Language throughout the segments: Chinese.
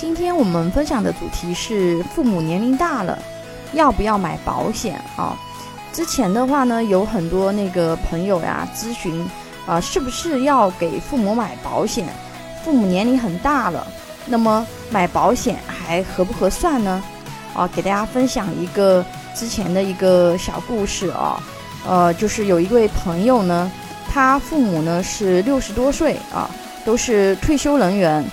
今天我们分享的主题是父母年龄大了，要不要买保险啊？之前的话呢，有很多那个朋友呀咨询啊，是不是要给父母买保险？父母年龄很大了，那么买保险还合不合算呢？啊，给大家分享一个之前的一个小故事啊，呃，就是有一位朋友呢，他父母呢是六十多岁啊，都是退休人员。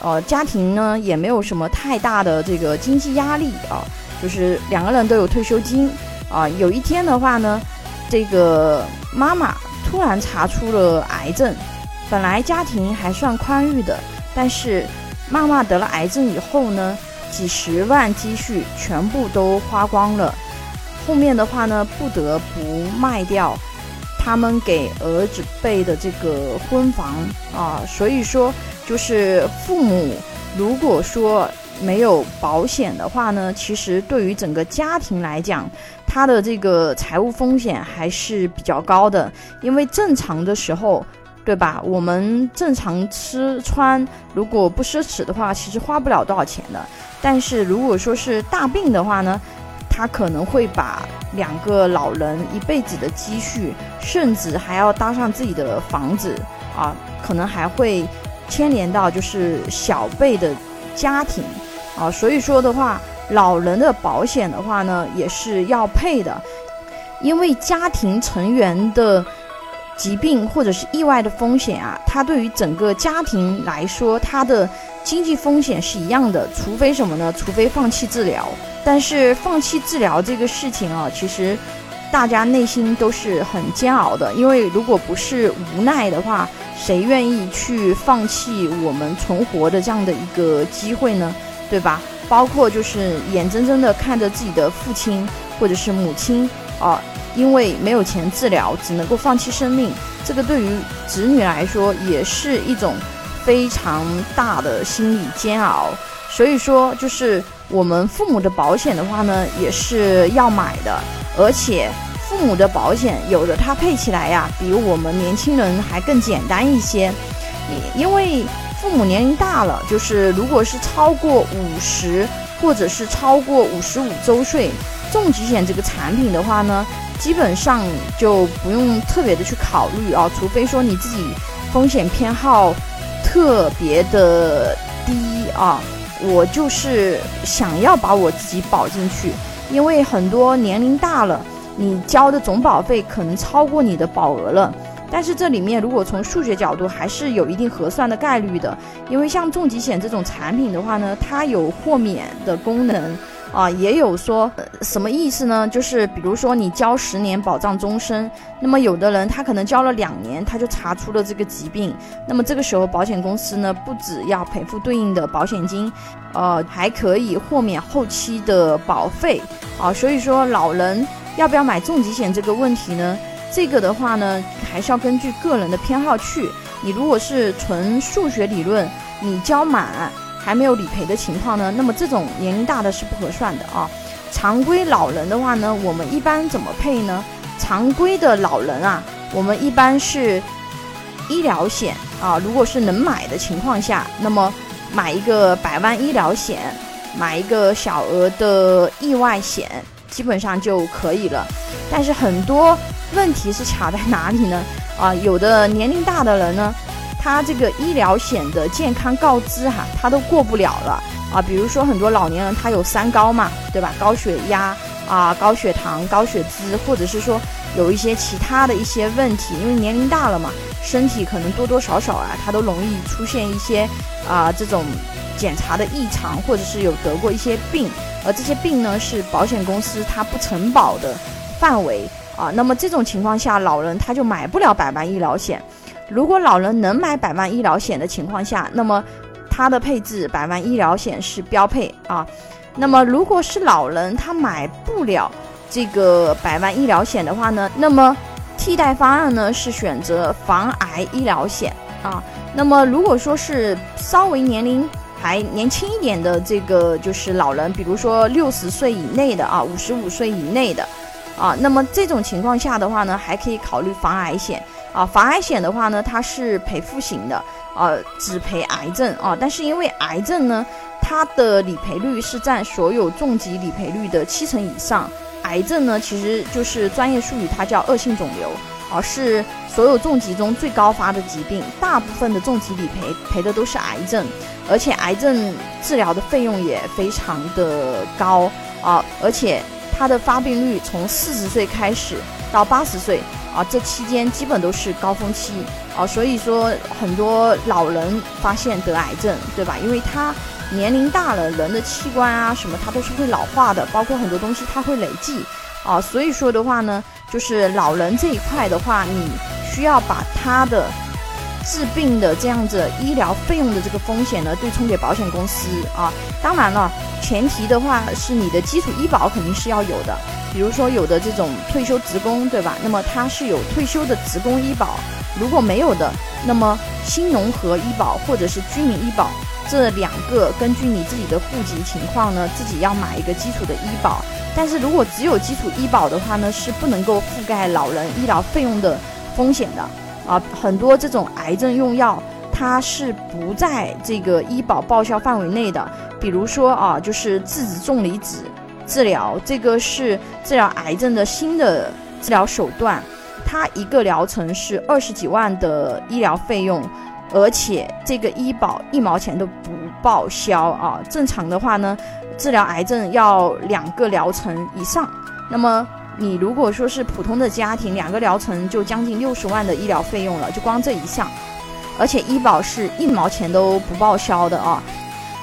呃，家庭呢也没有什么太大的这个经济压力啊，就是两个人都有退休金啊。有一天的话呢，这个妈妈突然查出了癌症，本来家庭还算宽裕的，但是妈妈得了癌症以后呢，几十万积蓄全部都花光了，后面的话呢不得不卖掉他们给儿子备的这个婚房啊，所以说。就是父母如果说没有保险的话呢，其实对于整个家庭来讲，他的这个财务风险还是比较高的。因为正常的时候，对吧？我们正常吃穿，如果不奢侈的话，其实花不了多少钱的。但是如果说是大病的话呢，他可能会把两个老人一辈子的积蓄，甚至还要搭上自己的房子啊，可能还会。牵连到就是小辈的家庭啊，所以说的话，老人的保险的话呢，也是要配的，因为家庭成员的疾病或者是意外的风险啊，它对于整个家庭来说，它的经济风险是一样的，除非什么呢？除非放弃治疗。但是放弃治疗这个事情啊，其实大家内心都是很煎熬的，因为如果不是无奈的话。谁愿意去放弃我们存活的这样的一个机会呢？对吧？包括就是眼睁睁的看着自己的父亲或者是母亲啊，因为没有钱治疗，只能够放弃生命，这个对于子女来说也是一种非常大的心理煎熬。所以说，就是我们父母的保险的话呢，也是要买的，而且。父母的保险有的它配起来呀，比我们年轻人还更简单一些。因为父母年龄大了，就是如果是超过五十或者是超过五十五周岁，重疾险这个产品的话呢，基本上就不用特别的去考虑啊，除非说你自己风险偏好特别的低啊，我就是想要把我自己保进去，因为很多年龄大了。你交的总保费可能超过你的保额了，但是这里面如果从数学角度还是有一定核算的概率的，因为像重疾险这种产品的话呢，它有豁免的功能啊，也有说什么意思呢？就是比如说你交十年保障终身，那么有的人他可能交了两年，他就查出了这个疾病，那么这个时候保险公司呢不只要赔付对应的保险金，呃，还可以豁免后期的保费啊，所以说老人。要不要买重疾险这个问题呢？这个的话呢，还是要根据个人的偏好去。你如果是纯数学理论，你交满还没有理赔的情况呢，那么这种年龄大的是不合算的啊。常规老人的话呢，我们一般怎么配呢？常规的老人啊，我们一般是医疗险啊，如果是能买的情况下，那么买一个百万医疗险，买一个小额的意外险。基本上就可以了，但是很多问题是卡在哪里呢？啊，有的年龄大的人呢，他这个医疗险的健康告知哈，他都过不了了啊。比如说很多老年人他有三高嘛，对吧？高血压啊，高血糖、高血脂，或者是说有一些其他的一些问题，因为年龄大了嘛，身体可能多多少少啊，他都容易出现一些啊这种检查的异常，或者是有得过一些病。而这些病呢，是保险公司它不承保的范围啊。那么这种情况下，老人他就买不了百万医疗险。如果老人能买百万医疗险的情况下，那么他的配置百万医疗险是标配啊。那么如果是老人他买不了这个百万医疗险的话呢，那么替代方案呢是选择防癌医疗险啊。那么如果说是稍微年龄，还年轻一点的这个就是老人，比如说六十岁以内的啊，五十五岁以内的，啊，那么这种情况下的话呢，还可以考虑防癌险啊。防癌险的话呢，它是赔付型的，啊，只赔癌症啊。但是因为癌症呢，它的理赔率是占所有重疾理赔率的七成以上。癌症呢，其实就是专业术语，它叫恶性肿瘤，而是所有重疾中最高发的疾病。大部分的重疾理赔赔的都是癌症，而且癌症治疗的费用也非常的高啊，而且它的发病率从四十岁开始到八十岁啊，这期间基本都是高峰期啊，所以说很多老人发现得癌症，对吧？因为他。年龄大了，人的器官啊什么，它都是会老化的，包括很多东西它会累计啊。所以说的话呢，就是老人这一块的话，你需要把他的治病的这样子医疗费用的这个风险呢对冲给保险公司啊。当然了，前提的话是你的基础医保肯定是要有的，比如说有的这种退休职工，对吧？那么他是有退休的职工医保，如果没有的，那么新农合医保或者是居民医保。这两个根据你自己的户籍情况呢，自己要买一个基础的医保。但是如果只有基础医保的话呢，是不能够覆盖老人医疗费用的风险的啊。很多这种癌症用药，它是不在这个医保报销范围内的。比如说啊，就是质子重离子治疗，这个是治疗癌症的新的治疗手段，它一个疗程是二十几万的医疗费用。而且这个医保一毛钱都不报销啊！正常的话呢，治疗癌症要两个疗程以上。那么你如果说是普通的家庭，两个疗程就将近六十万的医疗费用了，就光这一项。而且医保是一毛钱都不报销的啊！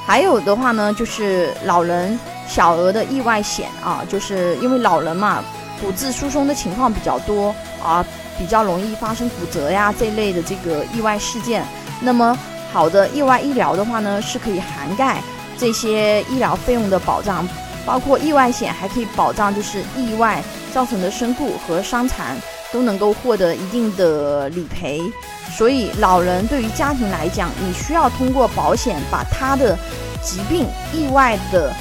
还有的话呢，就是老人小额的意外险啊，就是因为老人嘛，骨质疏松的情况比较多啊，比较容易发生骨折呀这类的这个意外事件。那么好的意外医疗的话呢，是可以涵盖这些医疗费用的保障，包括意外险还可以保障，就是意外造成的身故和伤残都能够获得一定的理赔。所以老人对于家庭来讲，你需要通过保险把他的疾病意外的。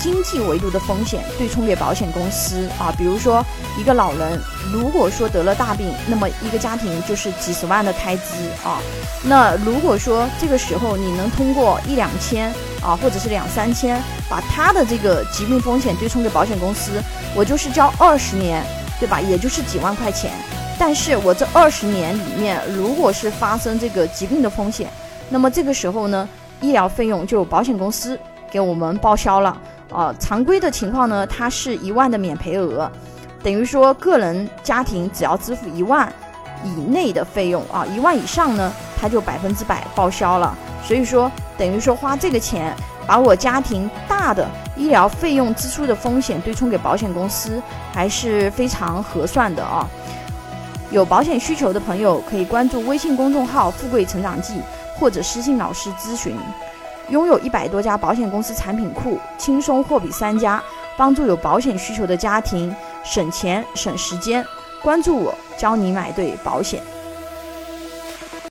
经济维度的风险对冲给保险公司啊，比如说一个老人如果说得了大病，那么一个家庭就是几十万的开支啊。那如果说这个时候你能通过一两千啊，或者是两三千，把他的这个疾病风险对冲给保险公司，我就是交二十年，对吧？也就是几万块钱。但是我这二十年里面，如果是发生这个疾病的风险，那么这个时候呢，医疗费用就保险公司给我们报销了。啊，常规的情况呢，它是一万的免赔额，等于说个人家庭只要支付一万以内的费用啊，一万以上呢，它就百分之百报销了。所以说，等于说花这个钱，把我家庭大的医疗费用支出的风险对冲给保险公司，还是非常合算的啊。有保险需求的朋友可以关注微信公众号“富贵成长记”，或者私信老师咨询。拥有一百多家保险公司产品库，轻松货比三家，帮助有保险需求的家庭省钱省时间。关注我，教你买对保险。